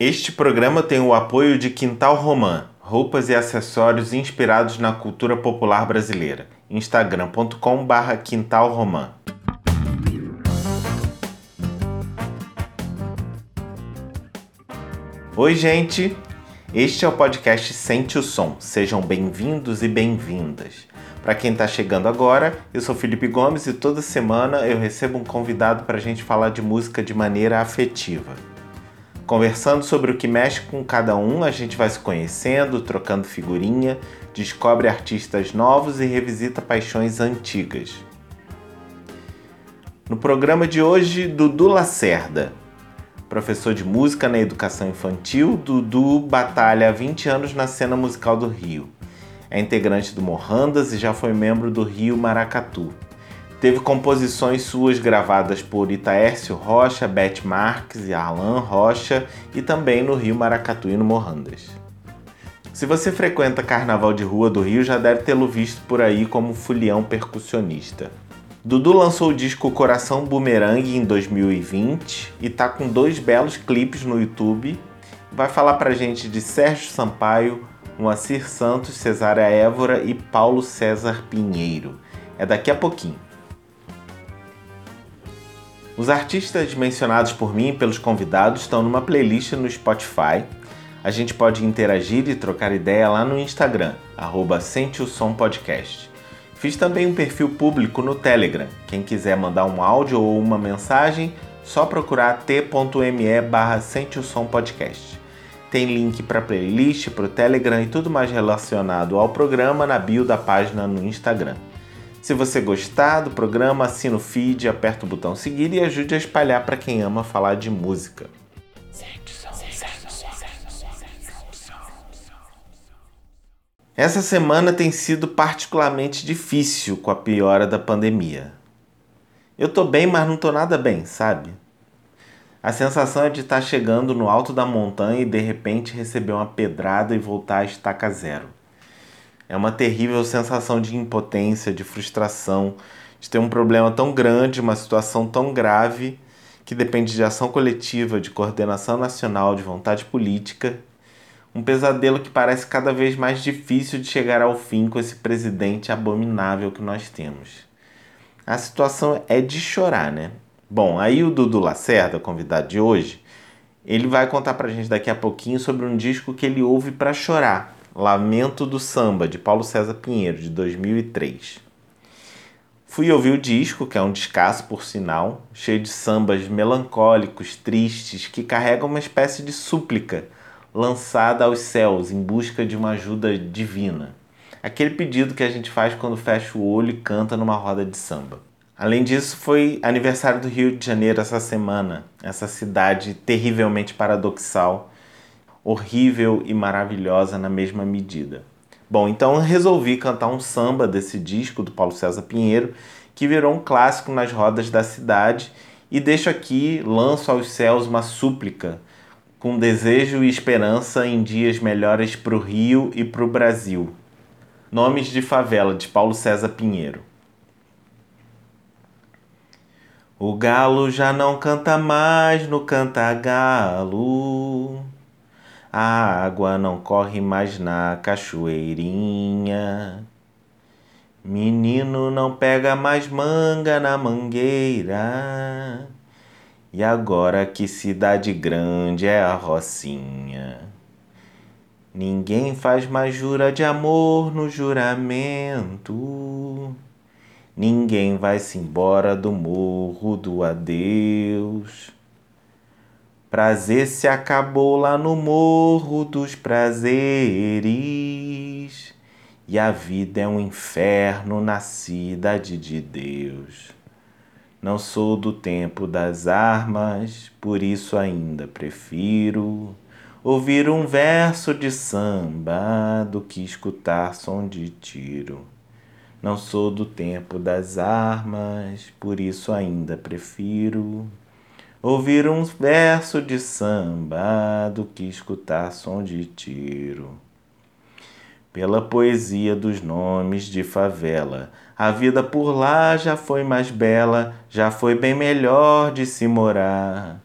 Este programa tem o apoio de Quintal Romã, roupas e acessórios inspirados na cultura popular brasileira. instagram.com/barra Quintal Romã. Oi, gente! Este é o podcast Sente o Som. Sejam bem-vindos e bem-vindas. Para quem está chegando agora, eu sou Felipe Gomes e toda semana eu recebo um convidado para a gente falar de música de maneira afetiva. Conversando sobre o que mexe com cada um, a gente vai se conhecendo, trocando figurinha, descobre artistas novos e revisita paixões antigas. No programa de hoje, Dudu Lacerda. Professor de música na educação infantil, Dudu batalha há 20 anos na cena musical do Rio. É integrante do Mohandas e já foi membro do Rio Maracatu. Teve composições suas gravadas por Itaércio Rocha, Beth Marques e Arlan Rocha e também no Rio Maracatu e no Mohandas. Se você frequenta Carnaval de Rua do Rio, já deve tê-lo visto por aí como fulião percussionista. Dudu lançou o disco Coração Boomerang em 2020 e tá com dois belos clipes no YouTube. Vai falar pra gente de Sérgio Sampaio, Moacir Santos, Cesária Évora e Paulo César Pinheiro. É daqui a pouquinho. Os artistas mencionados por mim e pelos convidados estão numa playlist no Spotify. A gente pode interagir e trocar ideia lá no Instagram, arroba Sente o Som Podcast. Fiz também um perfil público no Telegram. Quem quiser mandar um áudio ou uma mensagem, só procurar t.me barra Sente o Som Podcast. Tem link para playlist, para o Telegram e tudo mais relacionado ao programa na bio da página no Instagram. Se você gostar do programa, assina o feed, aperta o botão seguir e ajude a espalhar para quem ama falar de música. Essa semana tem sido particularmente difícil com a piora da pandemia. Eu tô bem, mas não tô nada bem, sabe? A sensação é de estar chegando no alto da montanha e de repente receber uma pedrada e voltar à estaca zero. É uma terrível sensação de impotência, de frustração, de ter um problema tão grande, uma situação tão grave, que depende de ação coletiva, de coordenação nacional, de vontade política. Um pesadelo que parece cada vez mais difícil de chegar ao fim com esse presidente abominável que nós temos. A situação é de chorar, né? Bom, aí o Dudu Lacerda, convidado de hoje, ele vai contar pra gente daqui a pouquinho sobre um disco que ele ouve para chorar Lamento do Samba, de Paulo César Pinheiro, de 2003. Fui ouvir o disco, que é um descasso por sinal, cheio de sambas melancólicos, tristes, que carregam uma espécie de súplica lançada aos céus em busca de uma ajuda divina. Aquele pedido que a gente faz quando fecha o olho e canta numa roda de samba. Além disso, foi aniversário do Rio de Janeiro essa semana, essa cidade terrivelmente paradoxal horrível e maravilhosa na mesma medida. Bom, então resolvi cantar um samba desse disco do Paulo César Pinheiro, que virou um clássico nas rodas da cidade, e deixo aqui, lanço aos céus uma súplica, com desejo e esperança em dias melhores para o Rio e para o Brasil. Nomes de Favela, de Paulo César Pinheiro. O galo já não canta mais no canta-galo. A água não corre mais na cachoeirinha. Menino não pega mais manga na mangueira. E agora que cidade grande é a Rocinha. Ninguém faz mais jura de amor no juramento. Ninguém vai-se embora do morro do adeus. Prazer se acabou lá no morro dos prazeres, e a vida é um inferno na cidade de Deus. Não sou do tempo das armas, por isso ainda prefiro ouvir um verso de samba do que escutar som de tiro. Não sou do tempo das armas, por isso ainda prefiro ouvir um verso de samba do que escutar som de tiro. Pela poesia dos nomes de favela, a vida por lá já foi mais bela, já foi bem melhor de se morar.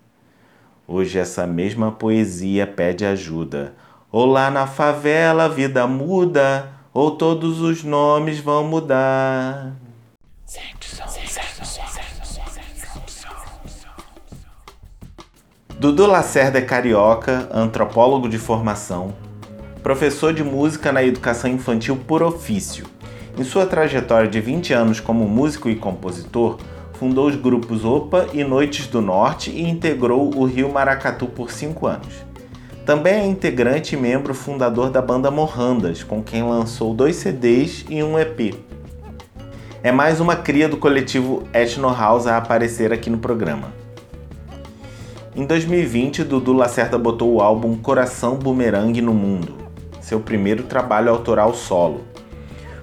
Hoje essa mesma poesia pede ajuda. Ou lá na favela a vida muda, ou todos os nomes vão mudar. Dudu Lacerda é carioca, antropólogo de formação, professor de música na educação infantil por ofício. Em sua trajetória de 20 anos como músico e compositor, fundou os grupos Opa e Noites do Norte e integrou o Rio Maracatu por 5 anos. Também é integrante e membro fundador da banda Morrandas, com quem lançou dois CDs e um EP. É mais uma cria do coletivo Ethno House a aparecer aqui no programa. Em 2020, Dudu Lacerda botou o álbum Coração Boomerang no mundo, seu primeiro trabalho autoral solo.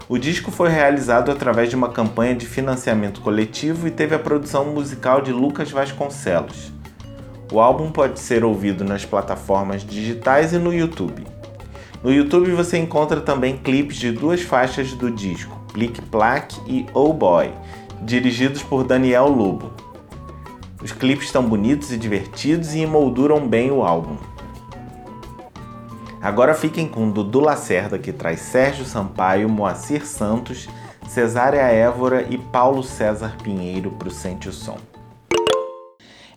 O disco foi realizado através de uma campanha de financiamento coletivo e teve a produção musical de Lucas Vasconcelos. O álbum pode ser ouvido nas plataformas digitais e no YouTube. No YouTube você encontra também clipes de duas faixas do disco, Plic Plac e Oh Boy, dirigidos por Daniel Lobo. Os clipes estão bonitos e divertidos e emolduram bem o álbum. Agora fiquem com Dudu Lacerda, que traz Sérgio Sampaio, Moacir Santos, Cesária Évora e Paulo César Pinheiro para o Sente o Som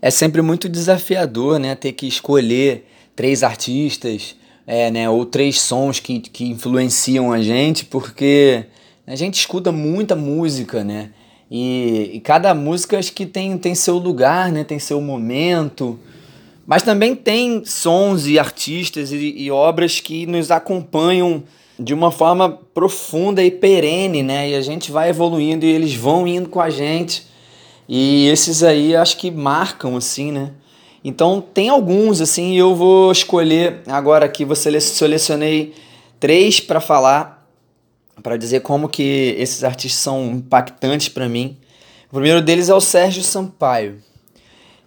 é sempre muito desafiador, né? Ter que escolher três artistas, é, né? Ou três sons que, que influenciam a gente, porque a gente escuta muita música, né? E, e cada música acho que tem, tem seu lugar, né? Tem seu momento. Mas também tem sons e artistas e, e obras que nos acompanham de uma forma profunda e perene, né? E a gente vai evoluindo e eles vão indo com a gente. E esses aí acho que marcam, assim, né? Então tem alguns, assim, eu vou escolher agora aqui, vou selecionei três para falar, para dizer como que esses artistas são impactantes para mim. O primeiro deles é o Sérgio Sampaio,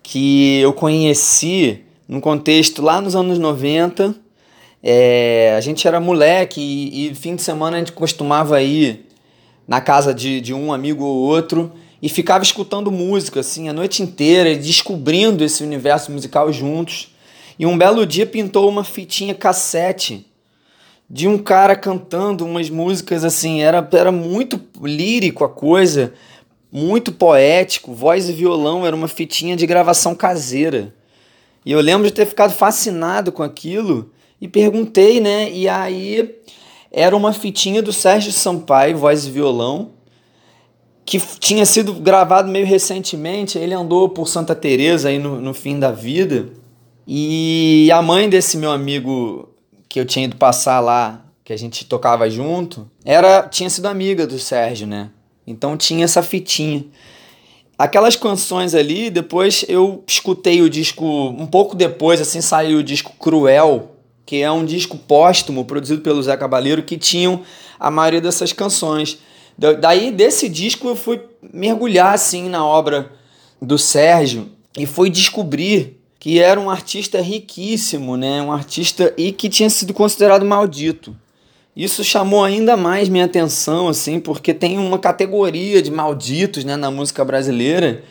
que eu conheci num contexto lá nos anos 90. É, a gente era moleque e, e fim de semana a gente costumava ir na casa de, de um amigo ou outro e ficava escutando música assim a noite inteira descobrindo esse universo musical juntos. E um belo dia pintou uma fitinha cassete de um cara cantando umas músicas assim, era, era muito lírico a coisa, muito poético, voz e violão, era uma fitinha de gravação caseira. E eu lembro de ter ficado fascinado com aquilo e perguntei, né? E aí era uma fitinha do Sérgio Sampaio, voz e violão, que tinha sido gravado meio recentemente. Ele andou por Santa Teresa aí no, no fim da vida. E a mãe desse meu amigo que eu tinha ido passar lá, que a gente tocava junto, era tinha sido amiga do Sérgio, né? Então tinha essa fitinha. Aquelas canções ali, depois eu escutei o disco um pouco depois, assim saiu o disco Cruel, que é um disco póstumo produzido pelo Zé Cabaleiro que tinham a maioria dessas canções. Daí desse disco eu fui mergulhar assim na obra do Sérgio e fui descobrir que era um artista riquíssimo, né? Um artista e que tinha sido considerado maldito. Isso chamou ainda mais minha atenção, assim, porque tem uma categoria de malditos, né, na música brasileira,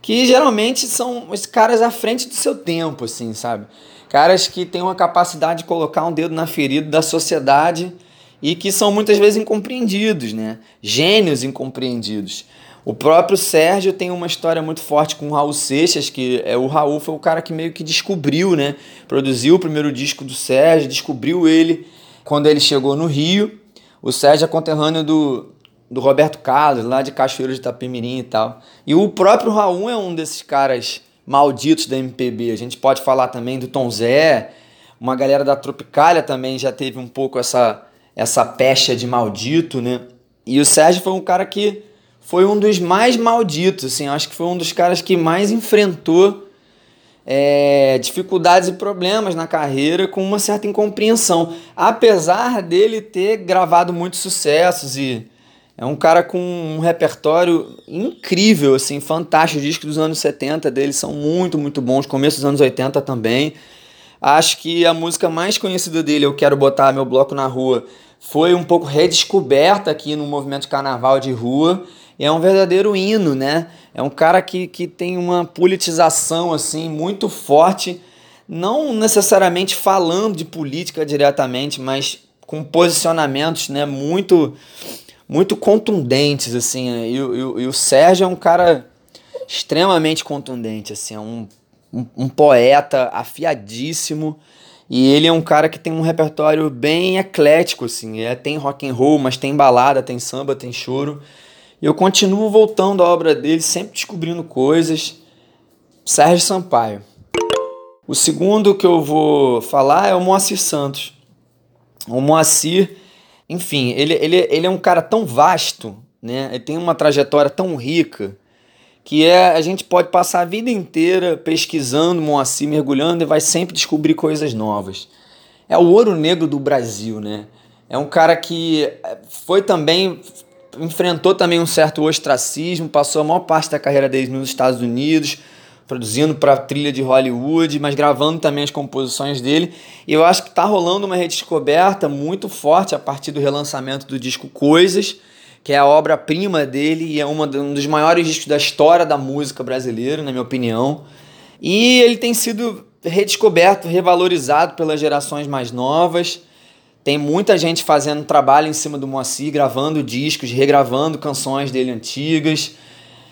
que geralmente são os caras à frente do seu tempo, assim, sabe? Caras que têm uma capacidade de colocar um dedo na ferida da sociedade e que são muitas vezes incompreendidos, né? Gênios incompreendidos. O próprio Sérgio tem uma história muito forte com o Raul Seixas, que é o Raul foi o cara que meio que descobriu, né? Produziu o primeiro disco do Sérgio, descobriu ele quando ele chegou no Rio. O Sérgio é conterrâneo do, do Roberto Carlos, lá de Cachoeiro de Itapemirim e tal. E o próprio Raul é um desses caras malditos da MPB. A gente pode falar também do Tom Zé, uma galera da Tropicália também já teve um pouco essa essa pecha de maldito, né? E o Sérgio foi um cara que foi um dos mais malditos, assim, acho que foi um dos caras que mais enfrentou é, dificuldades e problemas na carreira com uma certa incompreensão, apesar dele ter gravado muitos sucessos e é um cara com um repertório incrível, assim, fantástico. Os discos dos anos 70 dele são muito, muito bons, começo dos anos 80 também. Acho que a música mais conhecida dele, Eu Quero Botar Meu Bloco na Rua, foi um pouco redescoberta aqui no movimento carnaval de rua é um verdadeiro hino, né? É um cara que, que tem uma politização assim muito forte, não necessariamente falando de política diretamente, mas com posicionamentos né, muito muito contundentes assim. E, e, e o Sérgio é um cara extremamente contundente, assim, é um, um, um poeta afiadíssimo. E ele é um cara que tem um repertório bem eclético, assim. É, tem rock and roll, mas tem balada, tem samba, tem choro. E eu continuo voltando à obra dele, sempre descobrindo coisas. Sérgio Sampaio. O segundo que eu vou falar é o Moacir Santos. O Moacir, enfim, ele, ele, ele é um cara tão vasto, né? Ele tem uma trajetória tão rica que é a gente pode passar a vida inteira pesquisando Moacir, mergulhando e vai sempre descobrir coisas novas. É o ouro negro do Brasil, né? É um cara que foi também enfrentou também um certo ostracismo, passou a maior parte da carreira dele nos Estados Unidos, produzindo para trilha de Hollywood, mas gravando também as composições dele. E eu acho que está rolando uma redescoberta muito forte a partir do relançamento do disco Coisas que é a obra-prima dele e é uma, um dos maiores discos da história da música brasileira, na minha opinião. E ele tem sido redescoberto, revalorizado pelas gerações mais novas. Tem muita gente fazendo trabalho em cima do Moacir, gravando discos, regravando canções dele antigas.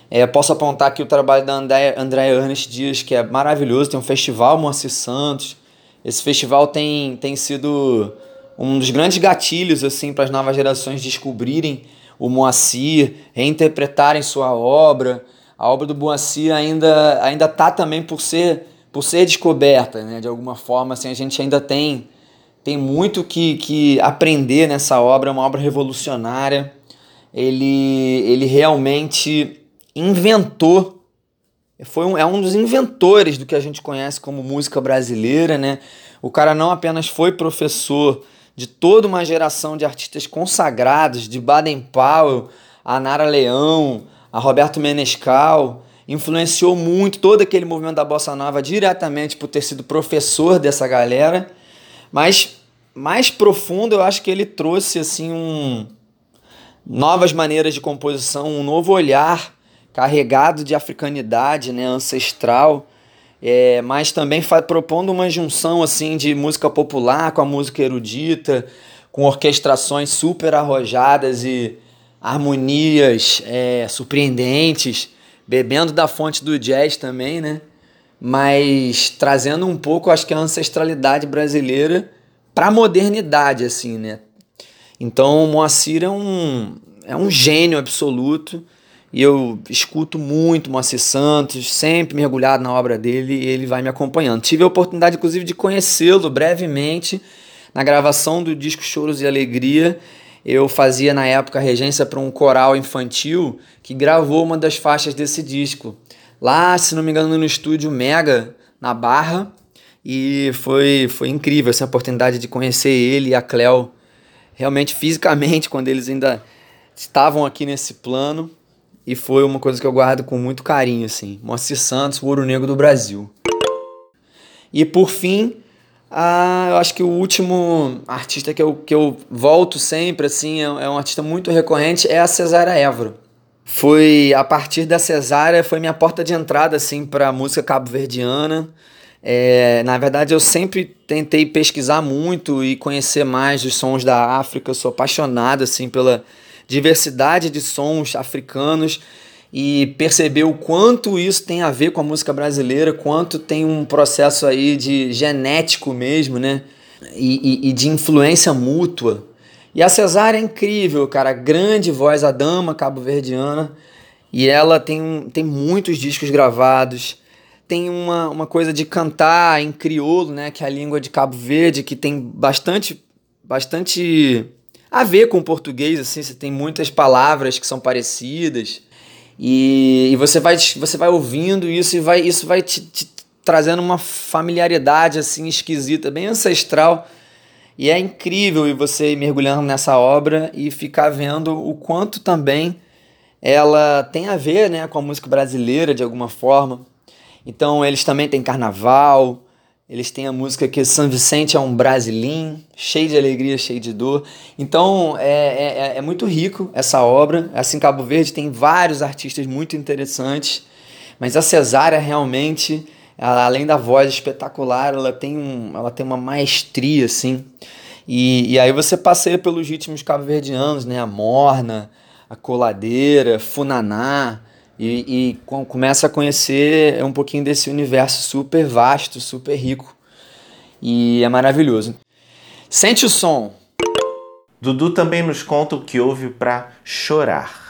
É, posso apontar aqui o trabalho da André, André Ernest Dias, que é maravilhoso. Tem um festival Moacir Santos. Esse festival tem, tem sido um dos grandes gatilhos assim para as novas gerações descobrirem o Moacir, reinterpretarem sua obra. A obra do Moacir ainda ainda tá também por ser por ser descoberta, né? De alguma forma, assim, a gente ainda tem tem muito que, que aprender nessa obra, é uma obra revolucionária. Ele, ele realmente inventou, foi um, é um dos inventores do que a gente conhece como música brasileira, né? O cara não apenas foi professor de toda uma geração de artistas consagrados, de Baden Powell, a Nara Leão, a Roberto Menescal, influenciou muito todo aquele movimento da bossa nova diretamente por ter sido professor dessa galera, mas mais profundo eu acho que ele trouxe assim um novas maneiras de composição, um novo olhar carregado de africanidade, né, ancestral é, mas também propondo uma junção assim de música popular com a música erudita, com orquestrações super arrojadas e harmonias é, surpreendentes, bebendo da fonte do jazz também, né? Mas trazendo um pouco, acho que a ancestralidade brasileira para a modernidade, assim, né? Então o Moacir é um, é um gênio absoluto e eu escuto muito Moacir Santos, sempre mergulhado na obra dele e ele vai me acompanhando. Tive a oportunidade, inclusive, de conhecê-lo brevemente na gravação do disco Choros e Alegria. Eu fazia na época regência para um coral infantil que gravou uma das faixas desse disco. Lá, se não me engano, no estúdio Mega, na Barra. E foi, foi incrível essa oportunidade de conhecer ele e a Cleo realmente fisicamente, quando eles ainda estavam aqui nesse plano e foi uma coisa que eu guardo com muito carinho, assim. Moacir Santos, o Ouro Negro do Brasil. E por fim, ah, eu acho que o último artista que eu, que eu volto sempre, assim, é, é um artista muito recorrente, é a Cesária Évora. Foi a partir da Cesária, foi minha porta de entrada, assim, para a música cabo-verdiana. É, na verdade, eu sempre tentei pesquisar muito e conhecer mais os sons da África. Eu sou apaixonado, assim, pela diversidade de sons africanos e perceber o quanto isso tem a ver com a música brasileira, quanto tem um processo aí de genético mesmo, né? E, e, e de influência mútua. E a Cesária é incrível, cara, grande voz, a dama cabo-verdiana, e ela tem, tem muitos discos gravados, tem uma, uma coisa de cantar em crioulo, né, que é a língua de Cabo Verde, que tem bastante, bastante a ver com o português, assim, você tem muitas palavras que são parecidas. E, e você, vai, você vai ouvindo isso e vai, isso vai te, te trazendo uma familiaridade assim esquisita, bem ancestral. E é incrível você ir mergulhando nessa obra e ficar vendo o quanto também ela tem a ver né, com a música brasileira de alguma forma. Então eles também têm carnaval, Eles têm a música que São Vicente é um brasilim, cheio de alegria, cheio de dor. Então é, é, é, é muito rico essa obra. Assim, Cabo Verde tem vários artistas muito interessantes, mas a Cesária realmente, ela, além da voz espetacular, ela tem, um, ela tem uma maestria assim. E, e aí você passeia pelos ritmos cabo-verdianos, né? A morna, a coladeira, funaná, e, e começa a conhecer um pouquinho desse universo super vasto, super rico. E é maravilhoso. Sente o som. Dudu também nos conta o que houve para chorar.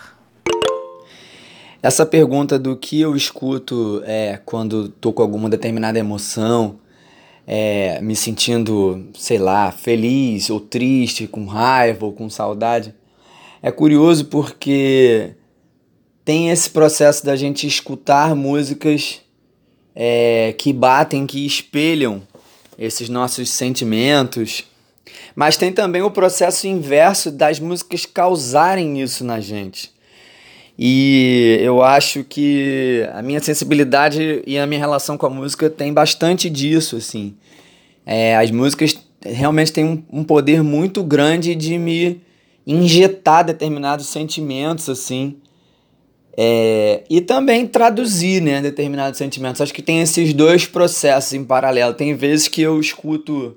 Essa pergunta do que eu escuto é, quando tô com alguma determinada emoção, é, me sentindo, sei lá, feliz ou triste, com raiva ou com saudade, é curioso porque tem esse processo da gente escutar músicas é, que batem, que espelham esses nossos sentimentos, mas tem também o processo inverso das músicas causarem isso na gente. E eu acho que a minha sensibilidade e a minha relação com a música tem bastante disso, assim. É, as músicas realmente têm um, um poder muito grande de me injetar determinados sentimentos, assim. É, e também traduzir né, determinados sentimentos. Acho que tem esses dois processos em paralelo. Tem vezes que eu escuto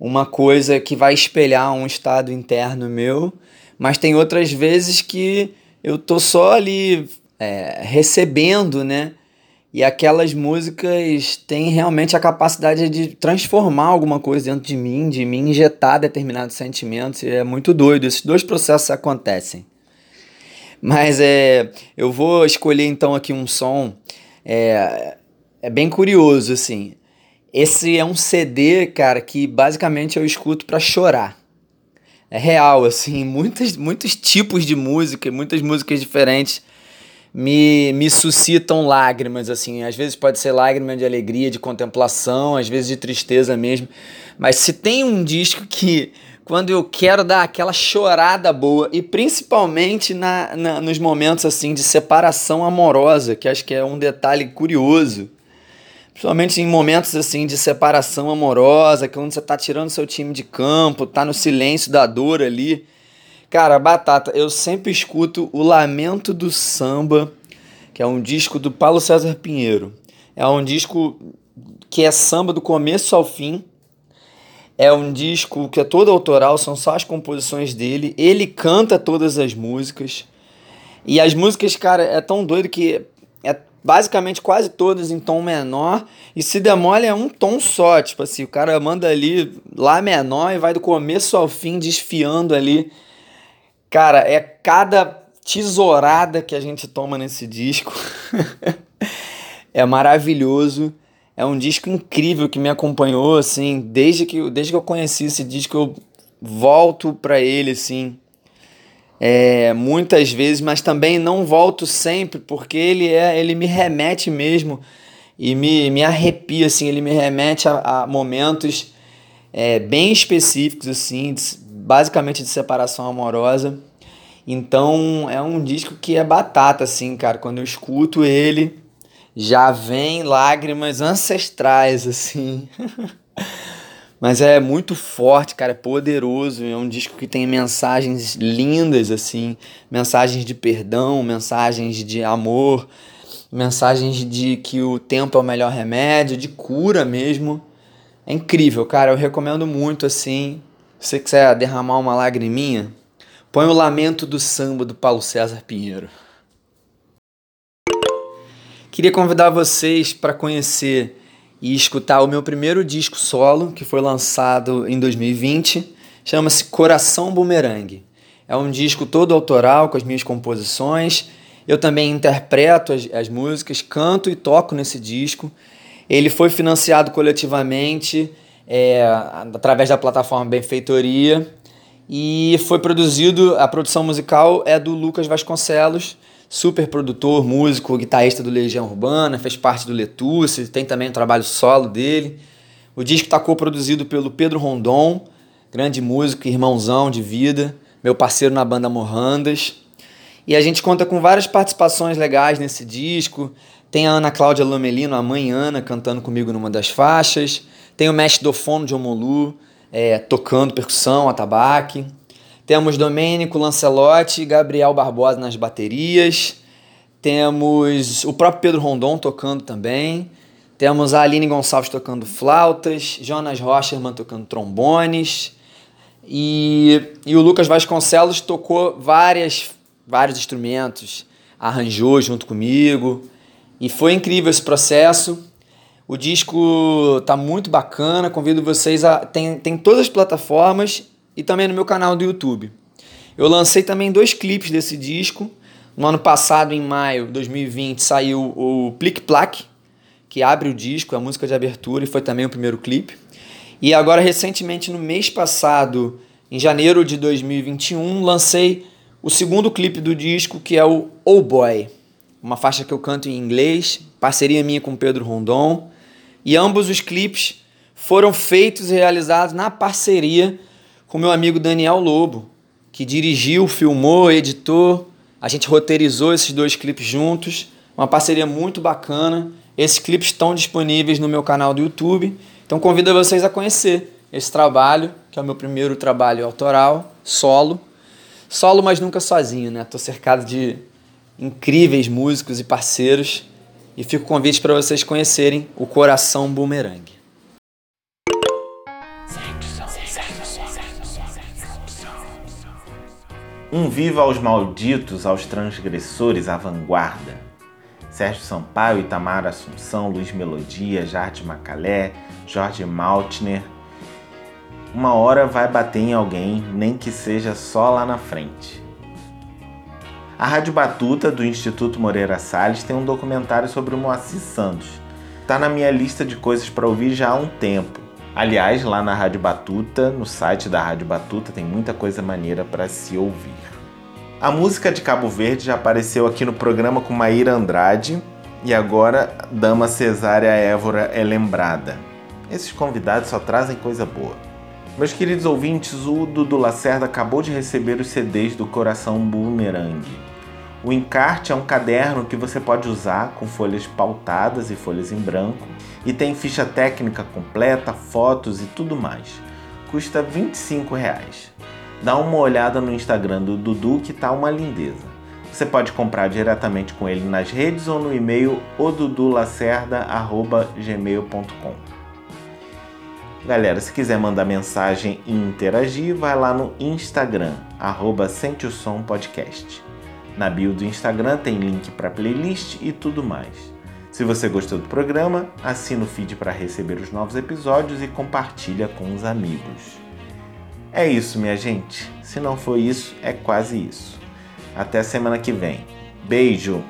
uma coisa que vai espelhar um estado interno meu, mas tem outras vezes que eu tô só ali é, recebendo, né? E aquelas músicas têm realmente a capacidade de transformar alguma coisa dentro de mim, de me injetar determinados sentimentos. É muito doido. Esses dois processos acontecem. Mas é, eu vou escolher então aqui um som. É, é bem curioso, assim. Esse é um CD, cara, que basicamente eu escuto para chorar. É real, assim, muitos, muitos tipos de música, muitas músicas diferentes me, me suscitam lágrimas, assim. Às vezes pode ser lágrima de alegria, de contemplação, às vezes de tristeza mesmo. Mas se tem um disco que quando eu quero dar aquela chorada boa e principalmente na, na, nos momentos assim de separação amorosa, que acho que é um detalhe curioso. Principalmente em momentos assim de separação amorosa, que quando você tá tirando seu time de campo, tá no silêncio da dor ali. Cara, Batata, eu sempre escuto o Lamento do Samba, que é um disco do Paulo César Pinheiro. É um disco que é samba do começo ao fim é um disco que é todo autoral, são só as composições dele. Ele canta todas as músicas. E as músicas, cara, é tão doido que é basicamente quase todas em tom menor. E se demole é um tom só. Tipo assim, o cara manda ali Lá menor e vai do começo ao fim desfiando ali. Cara, é cada tesourada que a gente toma nesse disco. é maravilhoso. É um disco incrível que me acompanhou, assim, desde que, desde que eu conheci esse disco, eu volto para ele, assim, é, muitas vezes, mas também não volto sempre, porque ele é, ele me remete mesmo e me, me arrepia, assim, ele me remete a, a momentos é, bem específicos, assim, de, basicamente de separação amorosa. Então é um disco que é batata, assim, cara. Quando eu escuto ele, já vem lágrimas ancestrais, assim. Mas é muito forte, cara, é poderoso. É um disco que tem mensagens lindas, assim, mensagens de perdão, mensagens de amor, mensagens de que o tempo é o melhor remédio, de cura mesmo. É incrível, cara. Eu recomendo muito, assim. Se você quiser derramar uma lagriminha, põe o Lamento do Samba do Paulo César Pinheiro. Queria convidar vocês para conhecer e escutar o meu primeiro disco solo, que foi lançado em 2020. Chama-se Coração Boomerang. É um disco todo autoral, com as minhas composições. Eu também interpreto as, as músicas, canto e toco nesse disco. Ele foi financiado coletivamente é, através da plataforma Benfeitoria e foi produzido, a produção musical é do Lucas Vasconcelos, super produtor, músico, guitarrista do Legião Urbana, fez parte do Letusse, tem também um trabalho solo dele. O disco está co-produzido pelo Pedro Rondon, grande músico, irmãozão de vida, meu parceiro na banda Morrandas. E a gente conta com várias participações legais nesse disco. Tem a Ana Cláudia Lomelino, a mãe Ana, cantando comigo numa das faixas. Tem o mestre do fono de Omolu, é, tocando percussão, atabaque. Temos Domênico Lancelotti Gabriel Barbosa nas baterias. Temos o próprio Pedro Rondon tocando também. Temos a Aline Gonçalves tocando flautas, Jonas Rocherman tocando trombones. E, e o Lucas Vasconcelos tocou várias, vários instrumentos, arranjou junto comigo. E foi incrível esse processo. O disco tá muito bacana, convido vocês a. Tem, tem todas as plataformas e também no meu canal do YouTube. Eu lancei também dois clipes desse disco. No ano passado, em maio de 2020, saiu o Plic Plac, que abre o disco, a música de abertura, e foi também o primeiro clipe. E agora, recentemente, no mês passado, em janeiro de 2021, lancei o segundo clipe do disco, que é o Oh Boy, uma faixa que eu canto em inglês, parceria minha com Pedro Rondon. E ambos os clipes foram feitos e realizados na parceria com meu amigo Daniel Lobo, que dirigiu, filmou, editou. A gente roteirizou esses dois clipes juntos, uma parceria muito bacana. Esses clipes estão disponíveis no meu canal do YouTube, então convido vocês a conhecer esse trabalho, que é o meu primeiro trabalho autoral, solo. Solo, mas nunca sozinho, né? Tô cercado de incríveis músicos e parceiros e fico convite para vocês conhecerem o Coração Boomerang. Um viva aos malditos, aos transgressores, à vanguarda. Sérgio Sampaio, Itamar Assunção, Luiz Melodia, Jardim Macalé, Jorge Maltner. Uma hora vai bater em alguém, nem que seja só lá na frente. A Rádio Batuta, do Instituto Moreira Salles, tem um documentário sobre o Moacir Santos. Está na minha lista de coisas para ouvir já há um tempo. Aliás, lá na Rádio Batuta, no site da Rádio Batuta, tem muita coisa maneira para se ouvir. A música de Cabo Verde já apareceu aqui no programa com Maíra Andrade e agora Dama Cesária Évora é lembrada. Esses convidados só trazem coisa boa. Meus queridos ouvintes, o Dudu Lacerda acabou de receber os CDs do Coração Boomerang. O encarte é um caderno que você pode usar com folhas pautadas e folhas em branco e tem ficha técnica completa, fotos e tudo mais. Custa 25 reais. Dá uma olhada no Instagram do Dudu que tá uma lindeza. Você pode comprar diretamente com ele nas redes ou no e-mail odudulacerda.gmail.com Galera, se quiser mandar mensagem e interagir, vai lá no Instagram, arroba Sente o Som Podcast. Na bio do Instagram tem link para playlist e tudo mais. Se você gostou do programa, assina o feed para receber os novos episódios e compartilha com os amigos. É isso, minha gente. Se não for isso, é quase isso. Até semana que vem. Beijo!